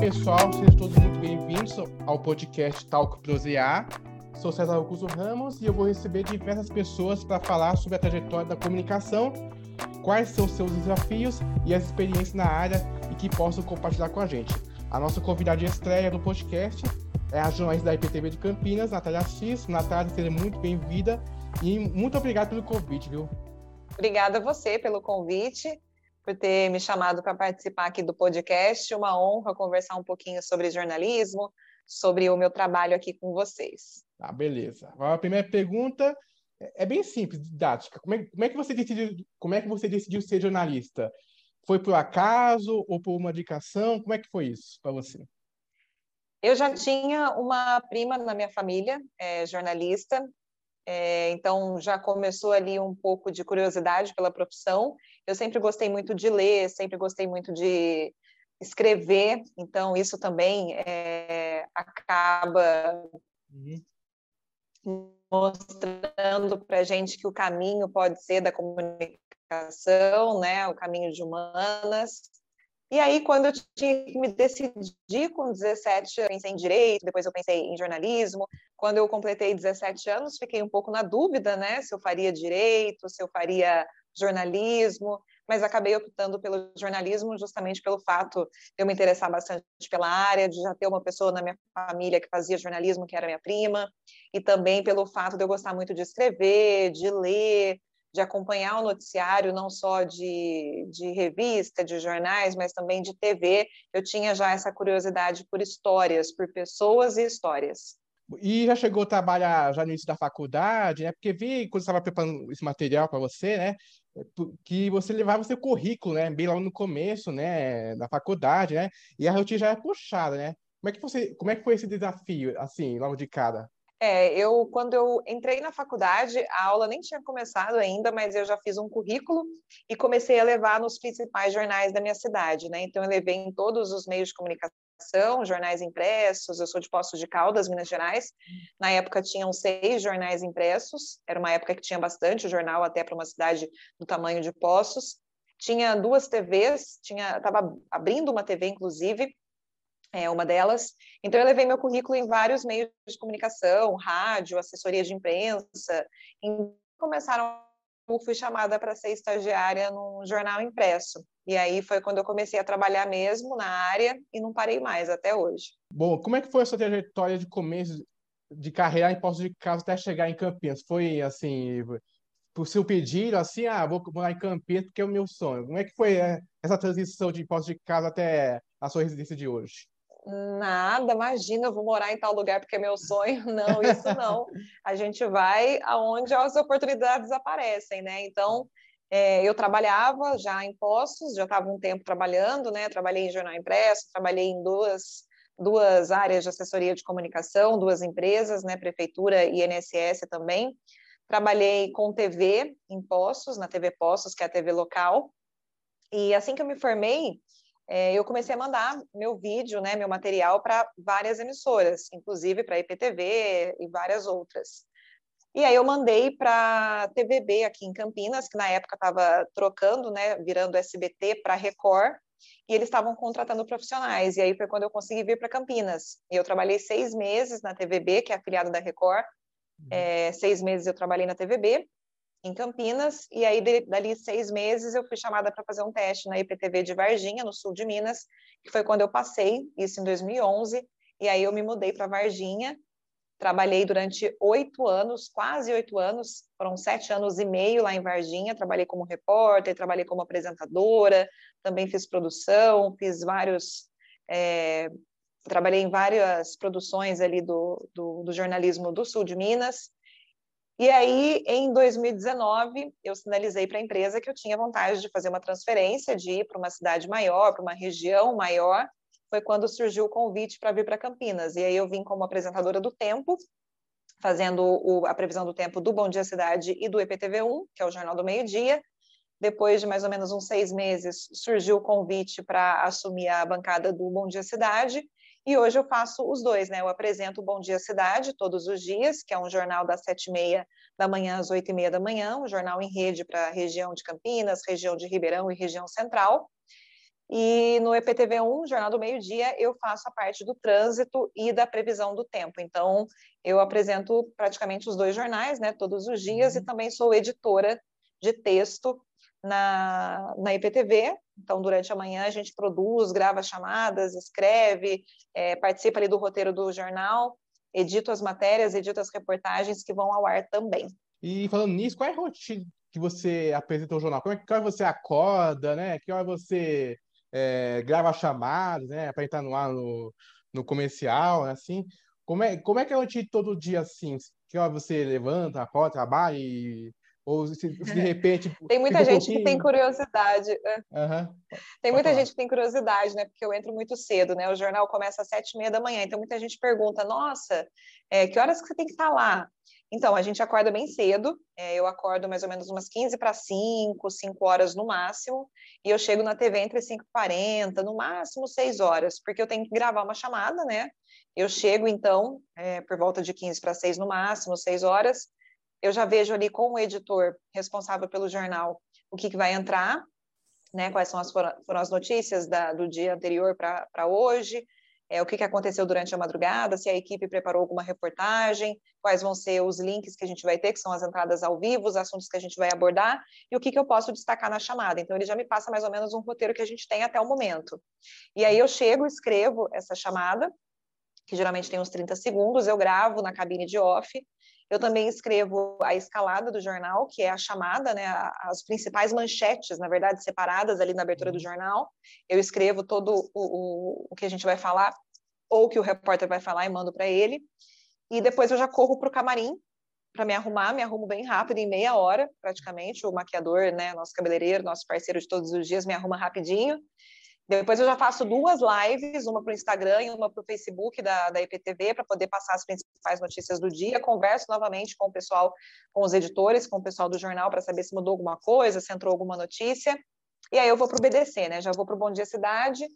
pessoal, sejam todos muito bem-vindos ao podcast Talco Prosear. Sou César Augusto Ramos e eu vou receber diversas pessoas para falar sobre a trajetória da comunicação, quais são seus desafios e as experiências na área e que possam compartilhar com a gente. A nossa convidada de estreia do podcast é a jornalista da IPTV de Campinas, Natália Assis. Natália, seja muito bem-vinda e muito obrigado pelo convite, viu? Obrigada a você pelo convite por ter me chamado para participar aqui do podcast. Uma honra conversar um pouquinho sobre jornalismo, sobre o meu trabalho aqui com vocês. Ah, beleza. A primeira pergunta é bem simples, didática. Como é, como é que você decidiu, como é que você decidiu ser jornalista? Foi por acaso ou por uma indicação? Como é que foi isso para você? Eu já tinha uma prima na minha família, é, jornalista, é, então já começou ali um pouco de curiosidade pela profissão. Eu sempre gostei muito de ler, sempre gostei muito de escrever, então isso também é, acaba uhum. mostrando para a gente que o caminho pode ser da comunicação, né, o caminho de humanas. E aí, quando eu tinha que me decidir com 17, eu pensei em direito, depois eu pensei em jornalismo. Quando eu completei 17 anos, fiquei um pouco na dúvida, né, se eu faria direito, se eu faria jornalismo, mas acabei optando pelo jornalismo justamente pelo fato de eu me interessar bastante pela área, de já ter uma pessoa na minha família que fazia jornalismo, que era minha prima, e também pelo fato de eu gostar muito de escrever, de ler, de acompanhar o noticiário, não só de, de revista, de jornais, mas também de TV. Eu tinha já essa curiosidade por histórias, por pessoas e histórias. E já chegou a trabalhar já no início da faculdade, né? Porque vi quando estava preparando esse material para você, né? Que você levava seu currículo, né? Bem lá no começo, né? Da faculdade, né? E a rotina já é puxada, né? Como é que você, como é que foi esse desafio, assim, logo de cara? É, eu quando eu entrei na faculdade, a aula nem tinha começado ainda, mas eu já fiz um currículo e comecei a levar nos principais jornais da minha cidade, né? Então eu levei em todos os meios de comunicação jornais impressos. Eu sou de Poços de Caldas, Minas Gerais. Na época tinham seis jornais impressos. Era uma época que tinha bastante jornal, até para uma cidade do tamanho de Poços. Tinha duas TVs, tinha, estava abrindo uma TV, inclusive, é uma delas. Então, eu levei meu currículo em vários meios de comunicação, rádio, assessoria de imprensa. E começaram, fui chamada para ser estagiária num jornal impresso. E aí foi quando eu comecei a trabalhar mesmo na área e não parei mais até hoje. Bom, como é que foi a sua trajetória de começo de carreira em Poços de Caldas até chegar em Campinas? Foi assim, por seu pedido, assim, ah, vou morar em Campinas porque é o meu sonho. Como é que foi é, essa transição de Poços de Caldas até a sua residência de hoje? Nada, imagina, eu vou morar em tal lugar porque é meu sonho. Não, isso não. A gente vai aonde as oportunidades aparecem, né? Então, é, eu trabalhava já em postos, já estava um tempo trabalhando, né? Trabalhei em jornal impresso, trabalhei em duas, duas áreas de assessoria de comunicação, duas empresas, né? Prefeitura e INSS também. Trabalhei com TV em Postos, na TV Postos, que é a TV local. E assim que eu me formei, é, eu comecei a mandar meu vídeo, né, meu material para várias emissoras, inclusive para a IPTV e várias outras. E aí eu mandei para a TVB aqui em Campinas, que na época estava trocando, né, virando SBT para Record, e eles estavam contratando profissionais. E aí foi quando eu consegui vir para Campinas. E eu trabalhei seis meses na TVB, que é afiliada da Record. Uhum. É, seis meses eu trabalhei na TVB, em Campinas, e aí dali seis meses eu fui chamada para fazer um teste na IPTV de Varginha, no sul de Minas, que foi quando eu passei, isso em 2011, e aí eu me mudei para Varginha, Trabalhei durante oito anos, quase oito anos, foram sete anos e meio lá em Varginha. Trabalhei como repórter, trabalhei como apresentadora, também fiz produção, fiz vários. É, trabalhei em várias produções ali do, do, do jornalismo do sul de Minas. E aí, em 2019, eu sinalizei para a empresa que eu tinha vontade de fazer uma transferência, de ir para uma cidade maior, para uma região maior, foi quando surgiu o convite para vir para Campinas. E aí eu vim como apresentadora do Tempo, fazendo o, a previsão do tempo do Bom Dia Cidade e do EPTV1, que é o Jornal do Meio Dia. Depois de mais ou menos uns seis meses, surgiu o convite para assumir a bancada do Bom Dia Cidade. E hoje eu faço os dois, né? Eu apresento o Bom Dia Cidade todos os dias, que é um jornal das sete e meia da manhã às oito e meia da manhã, um jornal em rede para a região de Campinas, região de Ribeirão e região central. E no EPTV1, Jornal do Meio Dia, eu faço a parte do trânsito e da previsão do tempo. Então, eu apresento praticamente os dois jornais, né, todos os dias, uhum. e também sou editora de texto na, na IPTV. Então, durante a manhã, a gente produz, grava chamadas, escreve, é, participa ali do roteiro do jornal, edito as matérias, edito as reportagens que vão ao ar também. E falando nisso, qual é a rotina que você apresenta o jornal? Como é que hora você acorda, né? Que hora você é, grava chamadas, né? Para entrar no ar no, no comercial, assim. Como é, como é que é a rotina todo dia assim? Que hora você levanta, acorda, trabalha e ou se, de repente. tem muita gente que tem curiosidade. Uhum. Tem muita gente que tem curiosidade, né? Porque eu entro muito cedo, né? O jornal começa às sete e meia da manhã, então muita gente pergunta: nossa, é, que horas que você tem que estar lá? Então, a gente acorda bem cedo, é, eu acordo mais ou menos umas 15 para 5, 5 horas no máximo, e eu chego na TV entre 5 e 40, no máximo 6 horas, porque eu tenho que gravar uma chamada, né? Eu chego, então, é, por volta de 15 para 6 no máximo, 6 horas, eu já vejo ali com o editor responsável pelo jornal o que, que vai entrar, né? Quais são as, foram as notícias da, do dia anterior para hoje, é, o que, que aconteceu durante a madrugada, se a equipe preparou alguma reportagem, quais vão ser os links que a gente vai ter, que são as entradas ao vivo, os assuntos que a gente vai abordar, e o que, que eu posso destacar na chamada. Então, ele já me passa mais ou menos um roteiro que a gente tem até o momento. E aí eu chego, escrevo essa chamada, que geralmente tem uns 30 segundos, eu gravo na cabine de off, eu também escrevo a escalada do jornal, que é a chamada, né, as principais manchetes, na verdade, separadas ali na abertura do uhum. jornal. Eu escrevo todo o, o, o que a gente vai falar, ou que o repórter vai falar e mando para ele. E depois eu já corro para o camarim para me arrumar, me arrumo bem rápido, em meia hora, praticamente. O maquiador, né, nosso cabeleireiro, nosso parceiro de todos os dias, me arruma rapidinho. Depois eu já faço duas lives, uma para o Instagram e uma para o Facebook da, da IPTV, para poder passar as principais notícias do dia. Converso novamente com o pessoal, com os editores, com o pessoal do jornal, para saber se mudou alguma coisa, se entrou alguma notícia. E aí eu vou para o BDC, né? Já vou para o Bom Dia Cidade.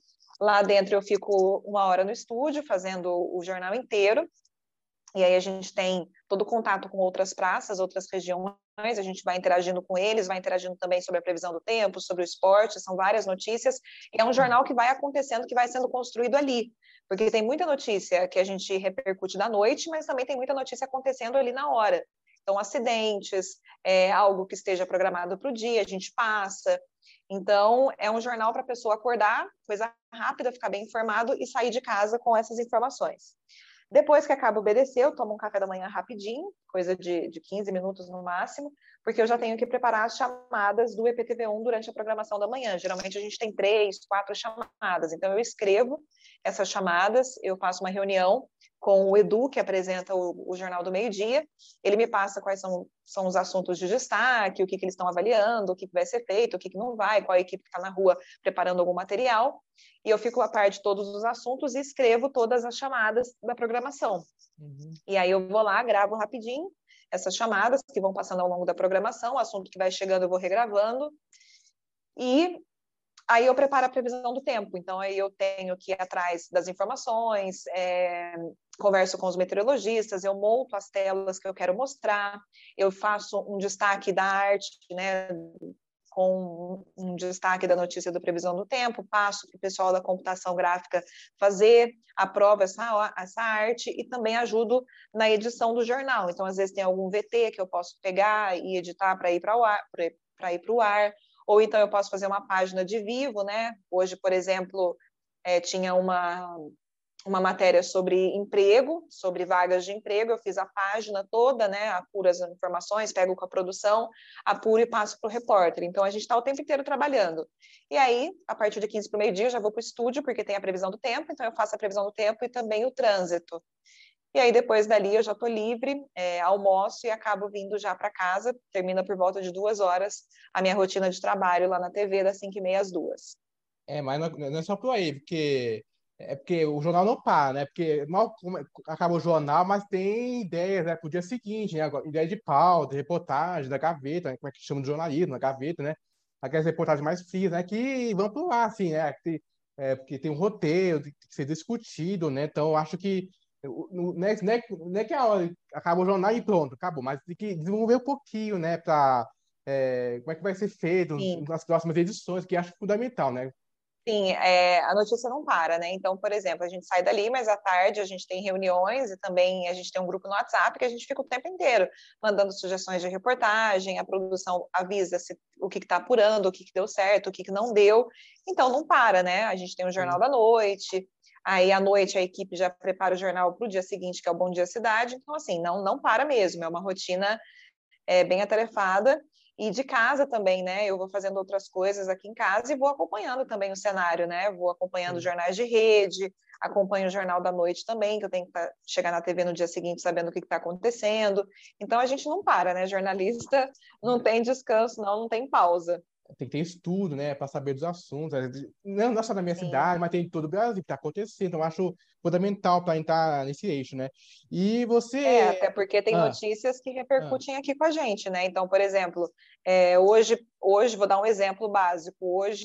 Lá dentro eu fico uma hora no estúdio, fazendo o jornal inteiro. E aí a gente tem todo o contato com outras praças, outras regiões, a gente vai interagindo com eles, vai interagindo também sobre a previsão do tempo, sobre o esporte, são várias notícias. E é um jornal que vai acontecendo, que vai sendo construído ali, porque tem muita notícia que a gente repercute da noite, mas também tem muita notícia acontecendo ali na hora. Então, acidentes, é, algo que esteja programado para o dia, a gente passa. Então, é um jornal para a pessoa acordar, coisa rápida, ficar bem informado e sair de casa com essas informações. Depois que acaba o BDC, eu tomo um café da manhã rapidinho, coisa de, de 15 minutos no máximo, porque eu já tenho que preparar as chamadas do EPTV1 durante a programação da manhã. Geralmente a gente tem três, quatro chamadas, então eu escrevo essas chamadas, eu faço uma reunião com o Edu, que apresenta o, o Jornal do Meio Dia. Ele me passa quais são, são os assuntos de destaque, o que, que eles estão avaliando, o que, que vai ser feito, o que, que não vai, qual a equipe está na rua preparando algum material. E eu fico a par de todos os assuntos e escrevo todas as chamadas da programação. Uhum. E aí eu vou lá, gravo rapidinho essas chamadas que vão passando ao longo da programação, o assunto que vai chegando eu vou regravando. E Aí eu preparo a previsão do tempo, então aí eu tenho que ir atrás das informações, é, converso com os meteorologistas, eu monto as telas que eu quero mostrar, eu faço um destaque da arte, né, com um destaque da notícia da previsão do tempo, passo para o pessoal da computação gráfica fazer, aprovo essa, essa arte e também ajudo na edição do jornal. Então, às vezes tem algum VT que eu posso pegar e editar para ir para o ar, para ir para o ar, ou então eu posso fazer uma página de vivo, né? Hoje, por exemplo, é, tinha uma, uma matéria sobre emprego, sobre vagas de emprego, eu fiz a página toda, né? Apuro as informações, pego com a produção, apuro e passo para o repórter. Então, a gente está o tempo inteiro trabalhando. E aí, a partir de 15 para o meio-dia, eu já vou para o estúdio, porque tem a previsão do tempo, então eu faço a previsão do tempo e também o trânsito. E aí, depois dali, eu já estou livre, é, almoço e acabo vindo já para casa. Termina por volta de duas horas a minha rotina de trabalho lá na TV, das 5 e meia às duas. É, mas não, é só por aí, porque é porque o jornal não para, né? Porque mal acaba o jornal, mas tem ideias né, para o dia seguinte, né? Ideia de pauta, reportagem, da gaveta, né? como é que chama de jornalismo, a gaveta, né? Aquelas reportagens mais frias, né? Que vão para o ar, assim, né? é, porque tem um roteiro, tem que ser discutido, né? Então, acho que não é, não é, não é que a hora acaba o jornal e pronto, acabou, mas tem que desenvolver um pouquinho, né, para é, como é que vai ser feito Sim. nas próximas edições, que acho fundamental, né? Sim, é, a notícia não para, né? Então, por exemplo, a gente sai dali, mas à tarde a gente tem reuniões e também a gente tem um grupo no WhatsApp que a gente fica o tempo inteiro mandando sugestões de reportagem, a produção avisa se, o que está apurando, o que, que, deu certo, o que, que não deu. Então, não para, né? A gente tem o Jornal da Noite, aí à noite a equipe já prepara o jornal para o dia seguinte, que é o Bom Dia Cidade. Então, assim, não, não para mesmo, é uma rotina é, bem atarefada. E de casa também, né? Eu vou fazendo outras coisas aqui em casa e vou acompanhando também o cenário, né? Vou acompanhando jornais de rede, acompanho o Jornal da Noite também, que eu tenho que tá, chegar na TV no dia seguinte sabendo o que está acontecendo. Então a gente não para, né? Jornalista não tem descanso, não, não tem pausa tem que ter estudo, né, para saber dos assuntos. Não, só na minha Sim. cidade, mas tem em todo o Brasil que está acontecendo. Então, acho fundamental para entrar nesse eixo, né? E você. É, até porque tem ah. notícias que repercutem ah. aqui com a gente, né? Então, por exemplo, é, hoje, hoje, vou dar um exemplo básico: hoje,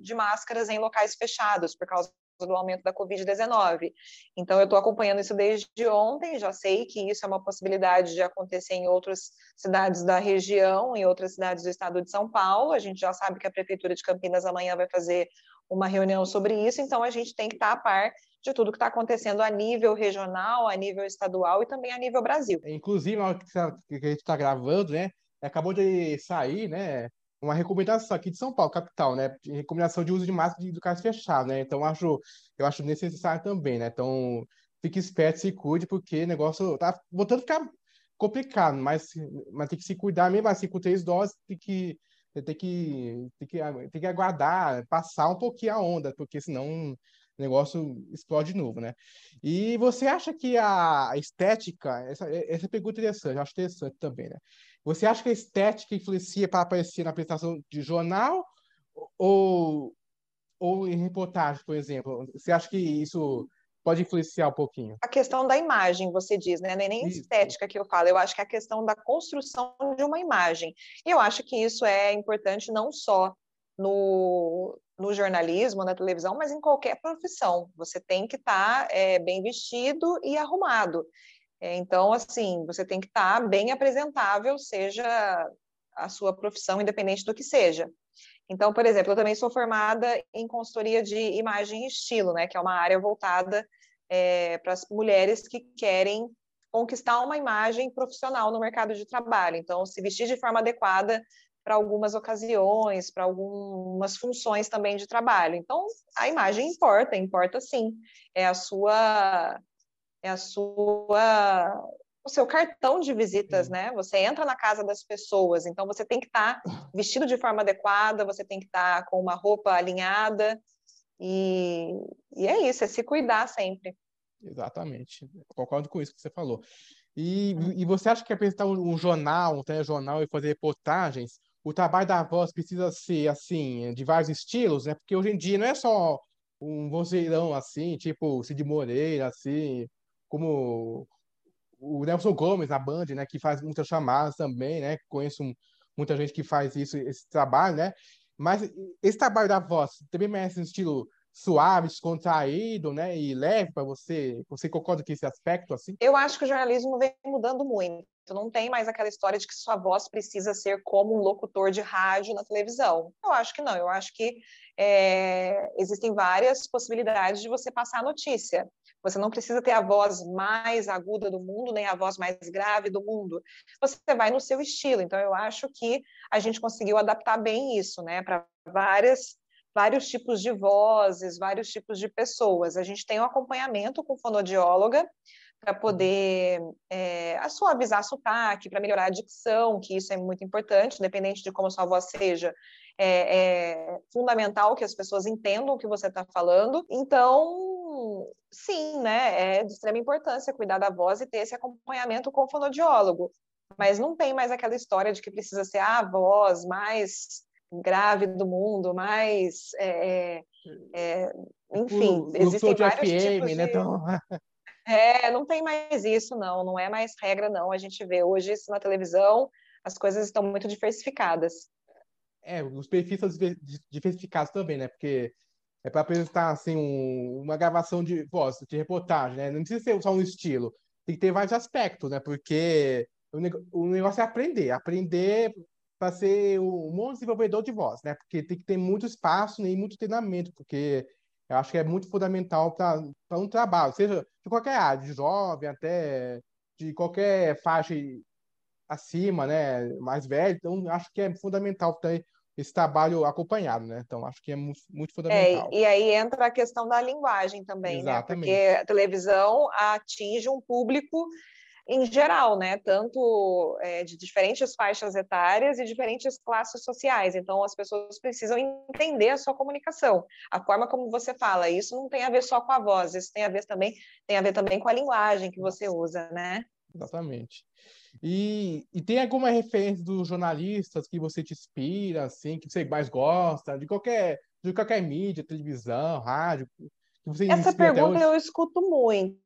de máscaras em locais fechados, por causa do aumento da Covid-19. Então, eu estou acompanhando isso desde ontem, já sei que isso é uma possibilidade de acontecer em outras cidades da região, em outras cidades do estado de São Paulo. A gente já sabe que a Prefeitura de Campinas amanhã vai fazer uma reunião sobre isso, então a gente tem que estar a par de tudo que está acontecendo a nível regional, a nível estadual e também a nível Brasil. Inclusive, na hora que a gente está gravando, né, acabou de sair, né, uma recomendação aqui de São Paulo, capital, né? Recomendação de uso de máscara de locais fechados, né? Então, acho, eu acho necessário também, né? Então, fique esperto, se cuide, porque o negócio tá voltando a ficar complicado, mas, mas tem que se cuidar mesmo assim, com três doses, tem que, tem que, tem que, tem que aguardar, passar um pouquinho a onda, porque senão o negócio explode de novo, né? E você acha que a estética, essa, essa pergunta é interessante, eu acho interessante também, né? Você acha que a estética influencia para aparecer na apresentação de jornal ou, ou em reportagem, por exemplo? Você acha que isso pode influenciar um pouquinho? A questão da imagem, você diz, né? Não é nem isso. estética que eu falo, eu acho que é a questão da construção de uma imagem. E eu acho que isso é importante não só no, no jornalismo, na televisão, mas em qualquer profissão. Você tem que estar tá, é, bem vestido e arrumado. É, então, assim, você tem que estar tá bem apresentável, seja a sua profissão, independente do que seja. Então, por exemplo, eu também sou formada em consultoria de imagem e estilo, né, que é uma área voltada é, para as mulheres que querem conquistar uma imagem profissional no mercado de trabalho. Então, se vestir de forma adequada para algumas ocasiões, para algumas funções também de trabalho. Então, a imagem importa, importa sim. É a sua é a sua o seu cartão de visitas, né? Você entra na casa das pessoas, então você tem que estar tá vestido de forma adequada, você tem que estar tá com uma roupa alinhada e, e é isso, é se cuidar sempre. Exatamente, concordo com isso que você falou. E, e você acha que apresentar um, um jornal, um telejornal e fazer reportagens, o trabalho da voz precisa ser assim, de vários estilos, né? Porque hoje em dia não é só um vozeirão assim, tipo Cid Moreira, assim, como o Nelson Gomes na Band, né, que faz muitas chamadas também, né, conheço muita gente que faz isso, esse trabalho, né, mas esse trabalho da voz também merece um estilo suave, descontraído, né, e leve para você? Você concorda com esse aspecto assim? Eu acho que o jornalismo vem mudando muito. Não tem mais aquela história de que sua voz precisa ser como um locutor de rádio na televisão. Eu acho que não. Eu acho que é, existem várias possibilidades de você passar a notícia. Você não precisa ter a voz mais aguda do mundo, nem a voz mais grave do mundo. Você vai no seu estilo. Então, eu acho que a gente conseguiu adaptar bem isso, né, para várias vários tipos de vozes, vários tipos de pessoas. A gente tem um acompanhamento com fonoaudióloga para poder é, suavizar sotaque, para melhorar a dicção, que isso é muito importante, independente de como sua voz seja. É, é fundamental que as pessoas entendam o que você está falando. Então, sim, né, é de extrema importância cuidar da voz e ter esse acompanhamento com o fonoaudiólogo. Mas não tem mais aquela história de que precisa ser a voz mais grave do mundo, mais. É, é, é enfim, o, existem vários FM, tipos né? de... Então... É, não tem mais isso, não, não é mais regra, não. A gente vê hoje isso na televisão, as coisas estão muito diversificadas. É, os perfis são diversificados também, né? Porque é para apresentar assim um, uma gravação de voz, de reportagem, né? Não precisa ser só um estilo, tem que ter vários aspectos, né? Porque o, negócio é aprender, aprender para ser um bom desenvolvedor de voz, né? Porque tem que ter muito espaço né, e muito treinamento, porque eu acho que é muito fundamental para um trabalho, seja de qualquer área, de jovem até de qualquer faixa acima, né, mais velho. Então, acho que é fundamental ter esse trabalho acompanhado, né? Então, acho que é muito, muito fundamental. É, e aí entra a questão da linguagem também, Exatamente. né? Porque a televisão atinge um público em geral, né? Tanto é, de diferentes faixas etárias e diferentes classes sociais. Então, as pessoas precisam entender a sua comunicação, a forma como você fala. Isso não tem a ver só com a voz, isso tem a ver também, tem a ver também com a linguagem que você usa, né? Exatamente. E, e tem alguma referência dos jornalistas que você te inspira, assim, que você mais gosta, de qualquer, de qualquer mídia, televisão, rádio? Essa pergunta eu escuto muito.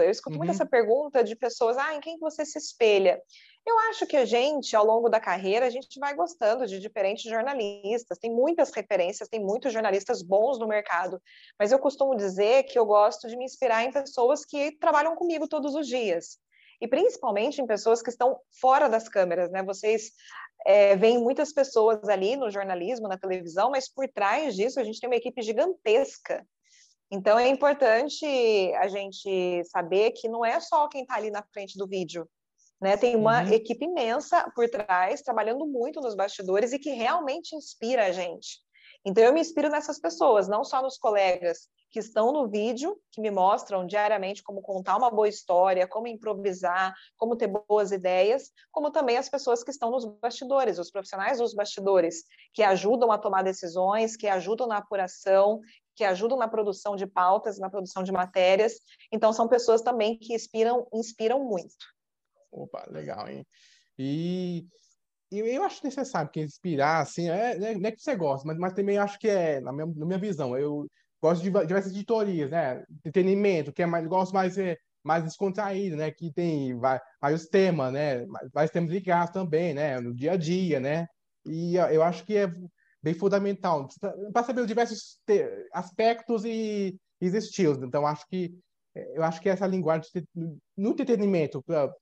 Eu escuto uhum. muito essa pergunta de pessoas, ah, em quem você se espelha? Eu acho que a gente, ao longo da carreira, a gente vai gostando de diferentes jornalistas. Tem muitas referências, tem muitos jornalistas bons no mercado. Mas eu costumo dizer que eu gosto de me inspirar em pessoas que trabalham comigo todos os dias. E principalmente em pessoas que estão fora das câmeras, né? Vocês é, veem muitas pessoas ali no jornalismo, na televisão, mas por trás disso a gente tem uma equipe gigantesca então é importante a gente saber que não é só quem está ali na frente do vídeo, né? Tem uma uhum. equipe imensa por trás, trabalhando muito nos bastidores e que realmente inspira a gente. Então eu me inspiro nessas pessoas, não só nos colegas que estão no vídeo, que me mostram diariamente como contar uma boa história, como improvisar, como ter boas ideias, como também as pessoas que estão nos bastidores, os profissionais dos bastidores, que ajudam a tomar decisões, que ajudam na apuração, que ajudam na produção de pautas, na produção de matérias. Então, são pessoas também que inspiram, inspiram muito. Opa, legal, hein? E, e eu acho necessário que inspirar, assim, é, é, não é que você gosta, mas, mas também acho que é, na minha, na minha visão, eu gosto de diversas editorias, né? Entretenimento, que é mais, gosto mais, é, mais descontraído, né? Que tem vários temas, né? Vários temas ligados também, né? No dia a dia, né? E eu acho que é bem fundamental para saber os diversos aspectos e, e estilos. Então, acho que eu acho que essa linguagem no entretenimento para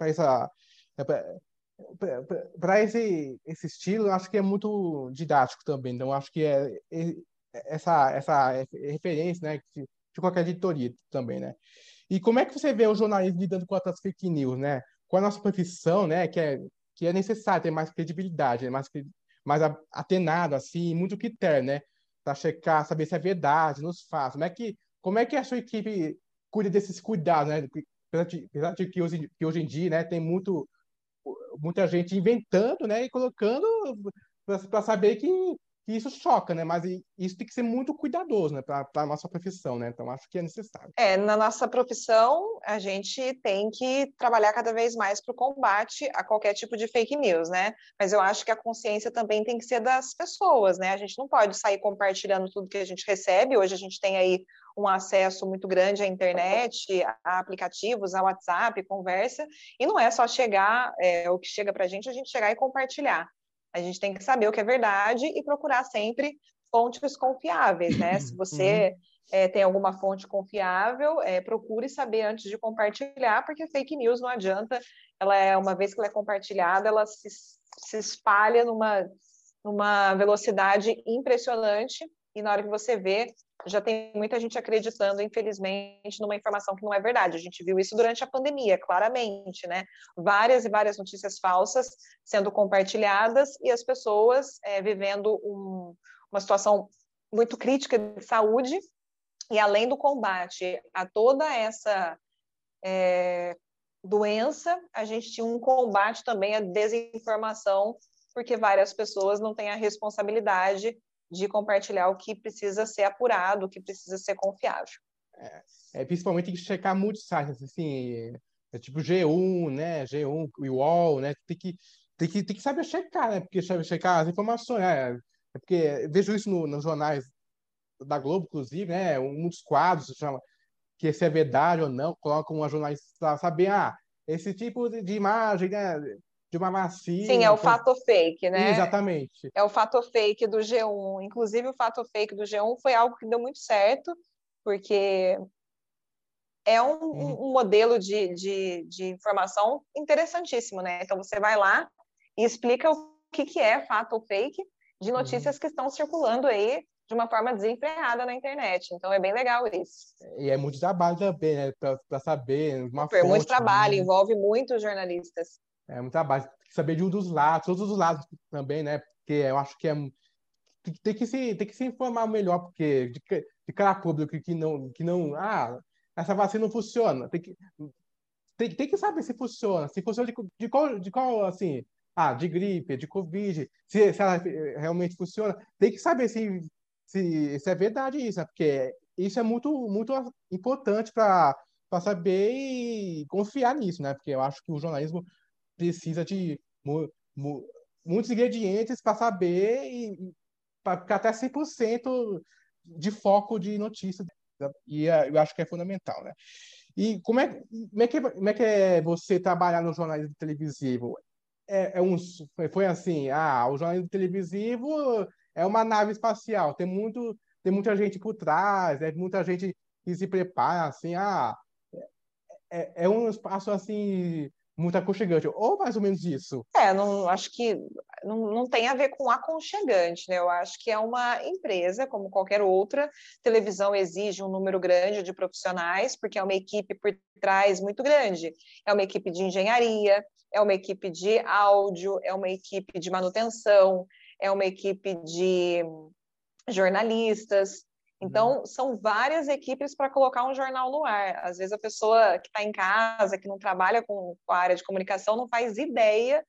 essa para esse esse estilo, acho que é muito didático também. Então, acho que é, é essa essa referência, né, de, de qualquer editoria também, né? E como é que você vê o jornalismo lidando com as fake news, né? Com a nossa profissão, né, que é que é necessário ter mais credibilidade, mais mais atenado, assim, muito critério, né? Para checar, saber se é verdade, nos fatos. Como é que, como é que a sua equipe cuida desses cuidados, né? Apesar de que hoje, que hoje em dia, né, tem muito muita gente inventando, né, e colocando para saber que que isso choca, né? Mas isso tem que ser muito cuidadoso, né? Para a nossa profissão, né? Então, acho que é necessário. É, na nossa profissão, a gente tem que trabalhar cada vez mais para o combate a qualquer tipo de fake news, né? Mas eu acho que a consciência também tem que ser das pessoas, né? A gente não pode sair compartilhando tudo que a gente recebe. Hoje a gente tem aí um acesso muito grande à internet, a aplicativos, a WhatsApp, conversa, e não é só chegar, é, o que chega para a gente, a gente chegar e compartilhar. A gente tem que saber o que é verdade e procurar sempre fontes confiáveis, né? Se você uhum. é, tem alguma fonte confiável, é, procure saber antes de compartilhar, porque fake news não adianta. Ela é uma vez que ela é compartilhada, ela se, se espalha numa numa velocidade impressionante e na hora que você vê, já tem muita gente acreditando, infelizmente, numa informação que não é verdade. A gente viu isso durante a pandemia, claramente, né? Várias e várias notícias falsas sendo compartilhadas e as pessoas é, vivendo um, uma situação muito crítica de saúde. E além do combate a toda essa é, doença, a gente tinha um combate também à desinformação, porque várias pessoas não têm a responsabilidade de compartilhar o que precisa ser apurado, o que precisa ser confiável. É, é principalmente tem que checar muitos sites, assim, é tipo G1, né, G1, UOL, né, tem que, tem que, tem que saber checar, né, porque checar as informações, né, é porque vejo isso no, nos jornais da Globo, inclusive, né, um dos quadros chama que se é verdade ou não, colocam uma jornalista saber, ah, esse tipo de, de imagem, né, de uma macia. Sim, é o fato fake, né? Exatamente. É o fato fake do G1. Inclusive, o fato fake do G1 foi algo que deu muito certo, porque é um, uhum. um modelo de, de, de, informação interessantíssimo, né? Então, você vai lá e explica o que, que é fato ou fake de uhum. notícias uhum. que estão circulando aí de uma forma desenfreada na internet. Então é bem legal isso. E é muito trabalho também, né? Para saber uma Super, fonte, muito trabalho, né? envolve muitos jornalistas. É muito trabalho. Saber de um dos lados, todos os lados também, né? Porque eu acho que é tem que se tem que se informar melhor porque de, de cara público que não que não ah essa vacina não funciona tem que tem, tem que saber se funciona se funciona de, de qual de qual assim ah de gripe de covid se, se ela realmente funciona tem que saber se se, se é verdade isso né? porque isso é muito muito importante para saber e confiar nisso né porque eu acho que o jornalismo precisa de mu, mu, muitos ingredientes para saber e, para ficar até 100% de foco de notícia. E é, eu acho que é fundamental, né? E como é, como é, que, como é que é você trabalhar no jornalismo televisivo? É, é um, foi assim, ah, o jornalismo televisivo é uma nave espacial, tem, muito, tem muita gente por trás, é muita gente que se prepara, assim, ah, é, é um espaço, assim, muito aconchegante, ou mais ou menos isso? É, não, acho que não, não tem a ver com aconchegante, né? Eu acho que é uma empresa, como qualquer outra. Televisão exige um número grande de profissionais, porque é uma equipe por trás muito grande. É uma equipe de engenharia, é uma equipe de áudio, é uma equipe de manutenção, é uma equipe de jornalistas, então, uhum. são várias equipes para colocar um jornal no ar. Às vezes, a pessoa que está em casa, que não trabalha com, com a área de comunicação, não faz ideia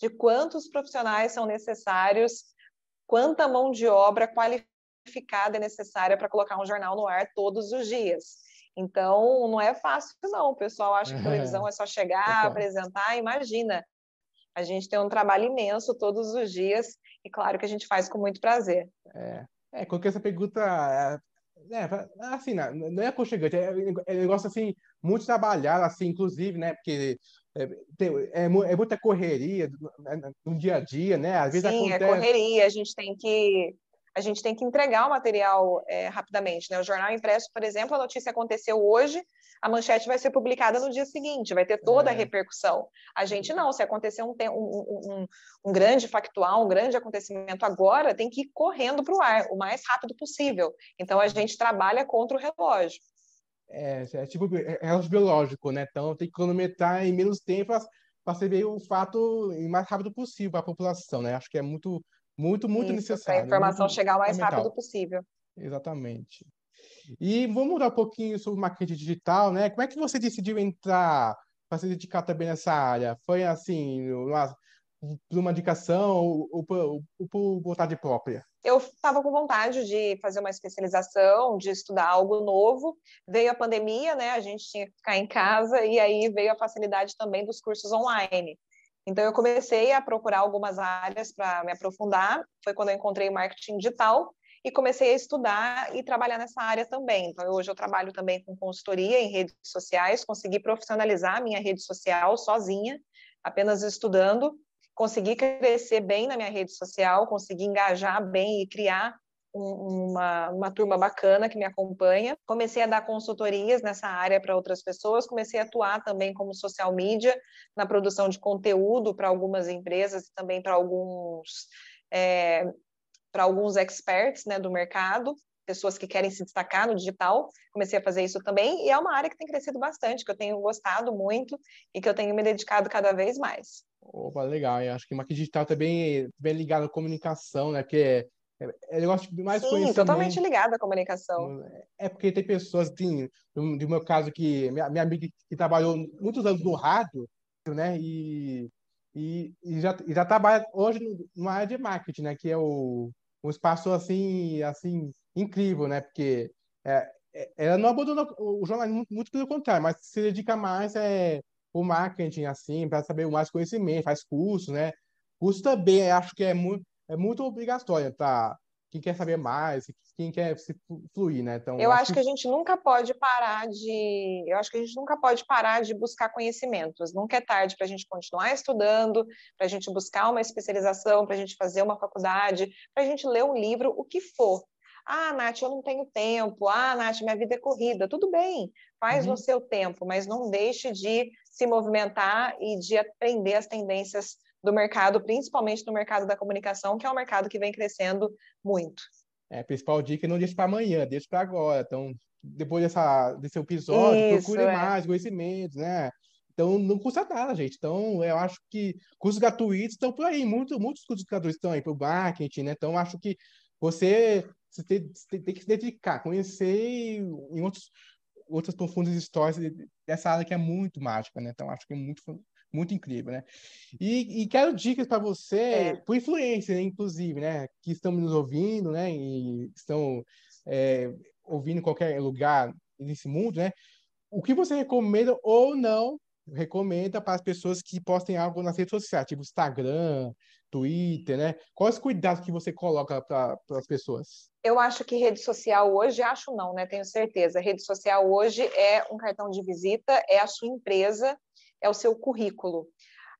de quantos profissionais são necessários, quanta mão de obra qualificada é necessária para colocar um jornal no ar todos os dias. Então, não é fácil, não. O pessoal acha que televisão é só chegar, apresentar. Imagina, a gente tem um trabalho imenso todos os dias e, claro, que a gente faz com muito prazer. É. É, coloquei essa pergunta. É, é assim, não é aconchegante, é, é um negócio assim, muito trabalhado, assim, inclusive, né? Porque é, é, é muita correria no dia a dia, né? Às vezes Sim, acontece... é correria, a gente tem que a gente tem que entregar o material é, rapidamente. Né? O jornal impresso, por exemplo, a notícia aconteceu hoje, a manchete vai ser publicada no dia seguinte, vai ter toda é. a repercussão. A gente não, se acontecer um, um, um, um, grande factual, um grande acontecimento agora, tem que ir correndo para o ar, o mais rápido possível. Então, a gente trabalha contra o relógio. É, é tipo é, é relógio biológico, né? Então, tem que cronometrar em menos tempo para você ver o fato o mais rápido possível para a população, né? Acho que é muito muito, muito Isso, necessário. Para a informação chegar o mais rápido possível. Exatamente. E vamos mudar um pouquinho sobre marketing digital, né? Como é que você decidiu entrar para se dedicar também nessa área? Foi assim, uma, por uma indicação ou, ou, ou, ou por vontade própria? Eu estava com vontade de fazer uma especialização, de estudar algo novo. Veio a pandemia, né? A gente tinha que ficar em casa e aí veio a facilidade também dos cursos online. Então, eu comecei a procurar algumas áreas para me aprofundar. Foi quando eu encontrei marketing digital e comecei a estudar e trabalhar nessa área também. Então, hoje eu trabalho também com consultoria em redes sociais, consegui profissionalizar minha rede social sozinha, apenas estudando, consegui crescer bem na minha rede social, consegui engajar bem e criar uma, uma turma bacana que me acompanha. Comecei a dar consultorias nessa área para outras pessoas, comecei a atuar também como social media na produção de conteúdo para algumas empresas e também para alguns é, para alguns experts né, do mercado, pessoas que querem se destacar no digital. Comecei a fazer isso também e é uma área que tem crescido bastante, que eu tenho gostado muito e que eu tenho me dedicado cada vez mais. Opa, legal. Eu acho que marketing digital também tá bem ligado à comunicação, né? Que é, é negócio mais Sim, totalmente ligado à comunicação. É porque tem pessoas, assim, no, no meu caso, que minha, minha amiga que trabalhou muitos anos no rádio, né? E, e, e já, e já trabalha hoje numa área de marketing, né? Que é o, um espaço, assim, assim incrível, né? Porque é, é ela não abandona o jornalismo, muito, muito pelo contrário, mas se dedica mais é, o marketing, assim, para saber mais conhecimento, faz curso, né? Curso também, acho que é muito é muito obrigatória para quem quer saber mais, quem quer se fluir, né? Então, eu acho, acho que... que a gente nunca pode parar de, eu acho que a gente nunca pode parar de buscar conhecimentos. Nunca é tarde para a gente continuar estudando, para a gente buscar uma especialização, para a gente fazer uma faculdade, para a gente ler um livro, o que for. Ah, Nath, eu não tenho tempo. Ah, Nath, minha vida é corrida. Tudo bem, faz uhum. no seu tempo, mas não deixe de se movimentar e de aprender as tendências do mercado, principalmente no mercado da comunicação, que é um mercado que vem crescendo muito. É, a principal dica é não deixe para amanhã, deixe para agora. Então, depois dessa, desse episódio, Isso, procure é. mais conhecimentos, né? Então, não custa nada, gente. Então, eu acho que cursos gratuitos estão por aí. Muito, muitos cursos gratuitos estão aí para o marketing, né? Então, acho que você, você tem, tem, que se dedicar, conhecer em outros, outras profundas histórias dessa área que é muito mágica, né? Então, acho que é muito, muito incrível, né? E, e quero dicas para você, é. por influência, né, inclusive, né? Que estão nos ouvindo, né? E estão é, ouvindo em qualquer lugar nesse mundo, né? O que você recomenda ou não recomenda para as pessoas que postem algo nas redes sociais, tipo Instagram, Twitter, né? Quais cuidados que você coloca para as pessoas? Eu acho que rede social hoje, acho não, né? Tenho certeza. Rede social hoje é um cartão de visita, é a sua empresa, é o seu currículo.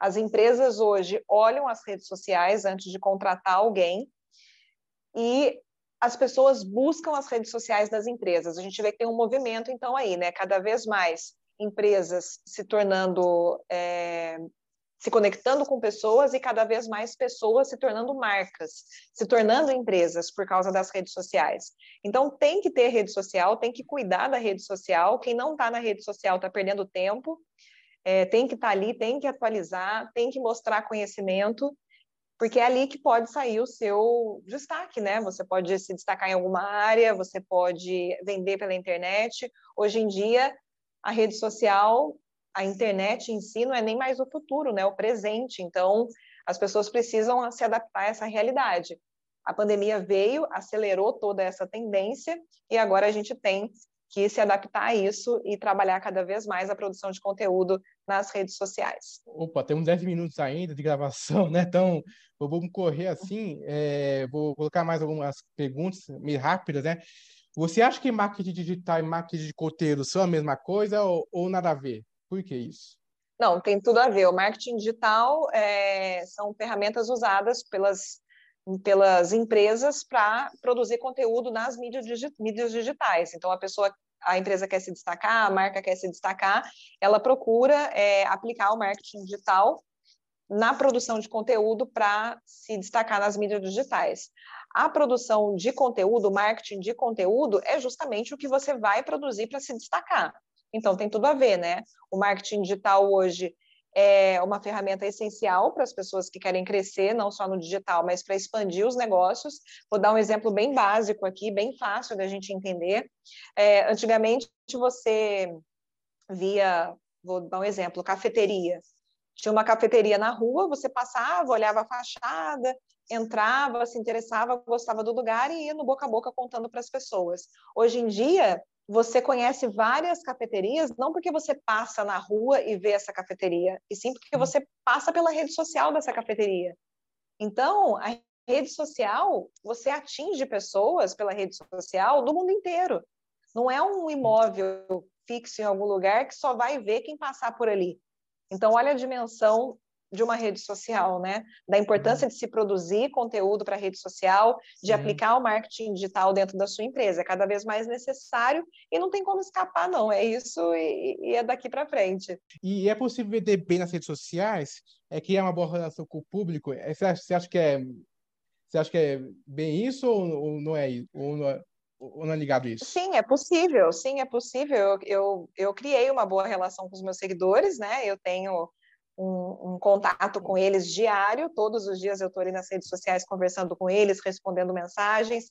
As empresas hoje olham as redes sociais antes de contratar alguém e as pessoas buscam as redes sociais das empresas. A gente vê que tem um movimento, então, aí, né? Cada vez mais empresas se tornando, é, se conectando com pessoas e cada vez mais pessoas se tornando marcas, se tornando empresas por causa das redes sociais. Então, tem que ter rede social, tem que cuidar da rede social. Quem não está na rede social está perdendo tempo. É, tem que estar tá ali, tem que atualizar, tem que mostrar conhecimento, porque é ali que pode sair o seu destaque, né? Você pode se destacar em alguma área, você pode vender pela internet. Hoje em dia, a rede social, a internet em si não é nem mais o futuro, né? O presente. Então, as pessoas precisam se adaptar a essa realidade. A pandemia veio, acelerou toda essa tendência e agora a gente tem que se adaptar a isso e trabalhar cada vez mais a produção de conteúdo nas redes sociais. Opa, temos 10 minutos ainda de gravação, né? Então, vamos correr assim. É, vou colocar mais algumas perguntas meio rápidas, né? Você acha que marketing digital e marketing de conteúdo são a mesma coisa ou, ou nada a ver? Por que isso? Não, tem tudo a ver. O marketing digital é, são ferramentas usadas pelas, pelas empresas para produzir conteúdo nas mídias, mídias digitais. Então, a pessoa, a empresa quer se destacar, a marca quer se destacar, ela procura é, aplicar o marketing digital na produção de conteúdo para se destacar nas mídias digitais. A produção de conteúdo, o marketing de conteúdo, é justamente o que você vai produzir para se destacar. Então, tem tudo a ver, né? O marketing digital hoje é uma ferramenta essencial para as pessoas que querem crescer, não só no digital, mas para expandir os negócios. Vou dar um exemplo bem básico aqui, bem fácil da gente entender. É, antigamente, você via, vou dar um exemplo, cafeteria. Tinha uma cafeteria na rua, você passava, olhava a fachada, entrava, se interessava, gostava do lugar e ia no boca a boca contando para as pessoas. Hoje em dia, você conhece várias cafeterias, não porque você passa na rua e vê essa cafeteria, e sim porque uhum. você passa pela rede social dessa cafeteria. Então, a rede social, você atinge pessoas pela rede social do mundo inteiro. Não é um imóvel fixo em algum lugar que só vai ver quem passar por ali. Então, olha a dimensão de uma rede social, né? Da importância uhum. de se produzir conteúdo para a rede social, de aplicar o marketing digital dentro da sua empresa. É cada vez mais necessário e não tem como escapar, não. É isso e, e é daqui para frente. E é possível vender bem nas redes sociais? É que é uma boa relação com o público? É, você acha, você acha que é você acha que é bem isso ou, ou não é ou não é, ou não é ligado isso? Sim, é possível. Sim, é possível. Eu, eu, eu criei uma boa relação com os meus seguidores, né? Eu tenho um, um, contato com eles diário, todos os dias eu estou ali nas redes sociais conversando com eles, respondendo mensagens.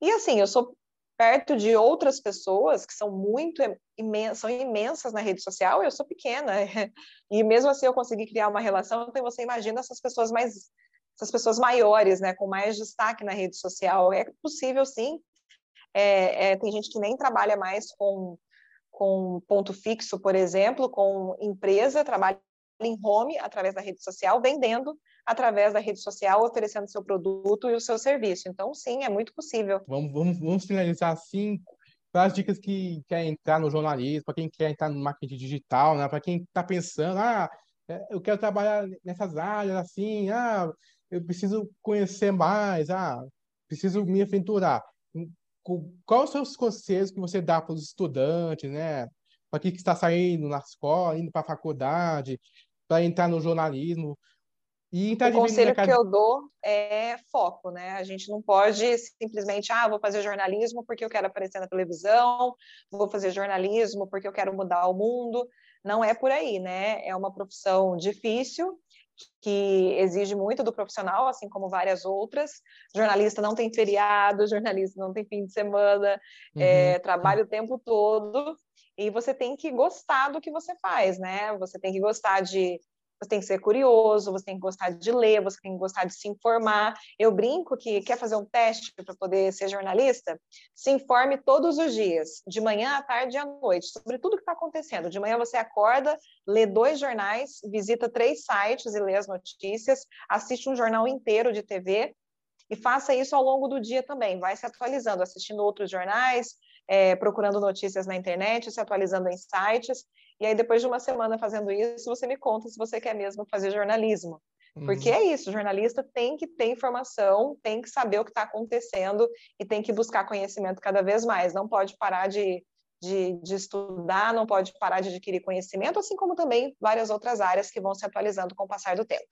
E assim, eu sou perto de outras pessoas que são muito imensas, são imensas na rede social, eu sou pequena. E mesmo assim eu consegui criar uma relação, então você imagina essas pessoas mais essas pessoas maiores, né, com mais destaque na rede social. É possível sim. É, é, tem gente que nem trabalha mais com com ponto fixo, por exemplo, com empresa, trabalha em home através da rede social, vendendo através da rede social, oferecendo seu produto e o seu serviço. Então, sim, é muito possível. Vamos, vamos, vamos finalizar assim para as dicas que quer entrar no jornalismo, para quem quer entrar no marketing digital, né? para quem está pensando, ah, é, eu quero trabalhar nessas áreas assim, ah, eu preciso conhecer mais, ah, preciso me aventurar. Quais são os conselhos que você dá para os estudantes, né? Para quem está saindo na escola, indo para a faculdade, para entrar no jornalismo. E tá o conselho que eu dou é foco, né? A gente não pode simplesmente, ah, vou fazer jornalismo porque eu quero aparecer na televisão, vou fazer jornalismo porque eu quero mudar o mundo. Não é por aí, né? É uma profissão difícil, que exige muito do profissional, assim como várias outras. Jornalista não tem feriado, jornalista não tem fim de semana, uhum. é, trabalha o tempo todo, e você tem que gostar do que você faz, né? Você tem que gostar de você tem que ser curioso, você tem que gostar de ler, você tem que gostar de se informar. Eu brinco que quer fazer um teste para poder ser jornalista? Se informe todos os dias, de manhã à tarde e à noite, sobre tudo que está acontecendo. De manhã você acorda, lê dois jornais, visita três sites e lê as notícias, assiste um jornal inteiro de TV e faça isso ao longo do dia também. Vai se atualizando, assistindo outros jornais, é, procurando notícias na internet, se atualizando em sites. E aí, depois de uma semana fazendo isso, você me conta se você quer mesmo fazer jornalismo. Uhum. Porque é isso, jornalista tem que ter informação, tem que saber o que está acontecendo e tem que buscar conhecimento cada vez mais. Não pode parar de, de, de, estudar, não pode parar de adquirir conhecimento, assim como também várias outras áreas que vão se atualizando com o passar do tempo.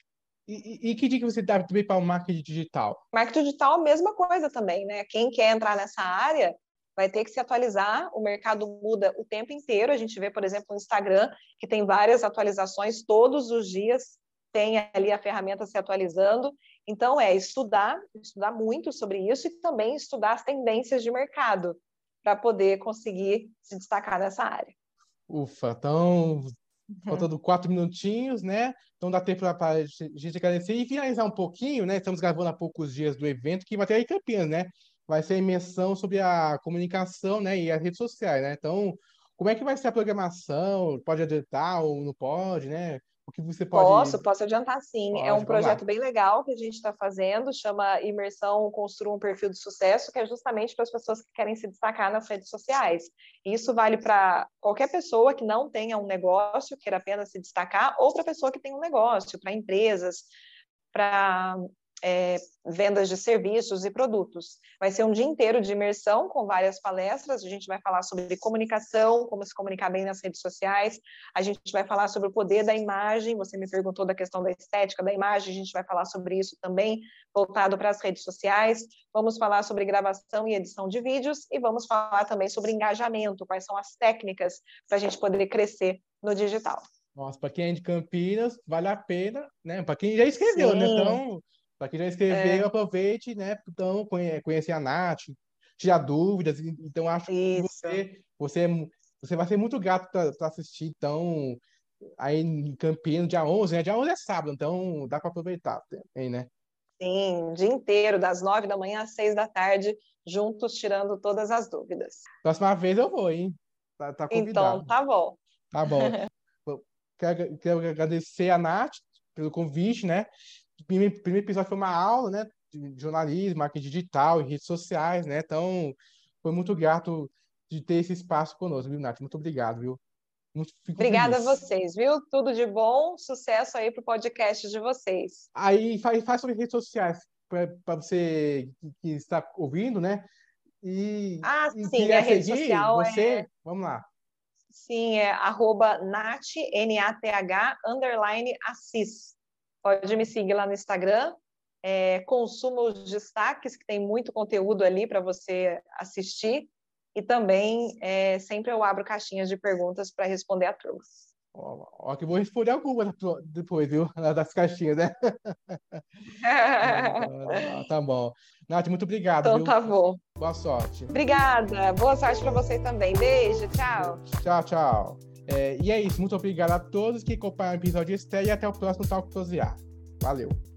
E, e, que dica você dá também para o marketing digital? Marketing digital, a mesma coisa também, né? Quem quer entrar nessa área vai ter que se atualizar, o mercado muda o tempo inteiro. A gente vê, por exemplo, no Instagram, que tem várias atualizações todos os dias, tem ali a ferramenta se atualizando. Então, é estudar, estudar muito sobre isso e também estudar as tendências de mercado para poder conseguir se destacar nessa área. Ufa, então, faltando quatro minutinhos, né? Então dá tempo para a gente agradecer e finalizar um pouquinho, né? Estamos gravando há poucos dias do evento que vai ter aí Campinas, né? Vai ser a imersão sobre a comunicação, né, e as redes sociais, né? Então, como é que vai ser a programação? Pode adiantar ou não pode, né? O que você pode... Posso, posso adiantar sim. Pode, é um projeto bem legal que a gente está fazendo, chama Imersão Construa um Perfil de Sucesso, que é justamente para as pessoas que querem se destacar nas redes sociais. Isso vale para qualquer pessoa que não tenha um negócio, queira apenas se destacar, ou para pessoa que tem um negócio, para empresas, para é, vendas de serviços e produtos. Vai ser um dia inteiro de imersão com várias palestras. A gente vai falar sobre comunicação, como se comunicar bem nas redes sociais. A gente vai falar sobre o poder da imagem. Você me perguntou da questão da estética da imagem. A gente vai falar sobre isso também, voltado para as redes sociais. Vamos falar sobre gravação e edição de vídeos e vamos falar também sobre engajamento. Quais são as técnicas para a gente poder crescer no digital. Nossa, para quem é de Campinas, vale a pena, né? Para quem já escreveu, né? Sim. né? Então, para quem já escreveu, é. aproveite, né? Então, conhecer a Nath, tirar dúvidas. Então, acho Isso. que você, você, é você vai ser muito grato para assistir. Então, aí em Campinas, dia 11, né? Dia 11 é sábado, então dá para aproveitar também, né? Sim, o dia inteiro, das nove da manhã às seis da tarde, juntos tirando todas as dúvidas. Próxima vez eu vou, hein? Tá, tá então, tá bom. Tá bom. quero, quero agradecer a Nath pelo convite, né? O primeiro, primeiro episódio foi uma aula, né? De jornalismo, marketing digital e redes sociais, né? Então, foi muito grato de ter esse espaço conosco, viu, Nath? Muito obrigado, viu? Muito, Obrigada feliz. a vocês, viu? Tudo de bom, sucesso aí para o podcast de vocês. Aí faz, faz sobre redes sociais para você que está ouvindo, né? E, ah, e sim, a rede social você, é... vamos lá. Sim, é arroba Nath, N-A-T-H, underline Assis. Pode me seguir lá no Instagram. É, consuma os destaques, que tem muito conteúdo ali para você assistir. E também, é, sempre eu abro caixinhas de perguntas para responder a turma. Ó, ó, que vou responder algumas depois, viu? Das caixinhas, né? tá bom. Nath, muito obrigado. Então viu? tá bom. Boa sorte. Obrigada. Boa sorte para você também. Beijo, tchau. Tchau, tchau. É, e é isso. Muito obrigado a todos que acompanharam o episódio estreia e até o próximo Talk Prosear. Valeu!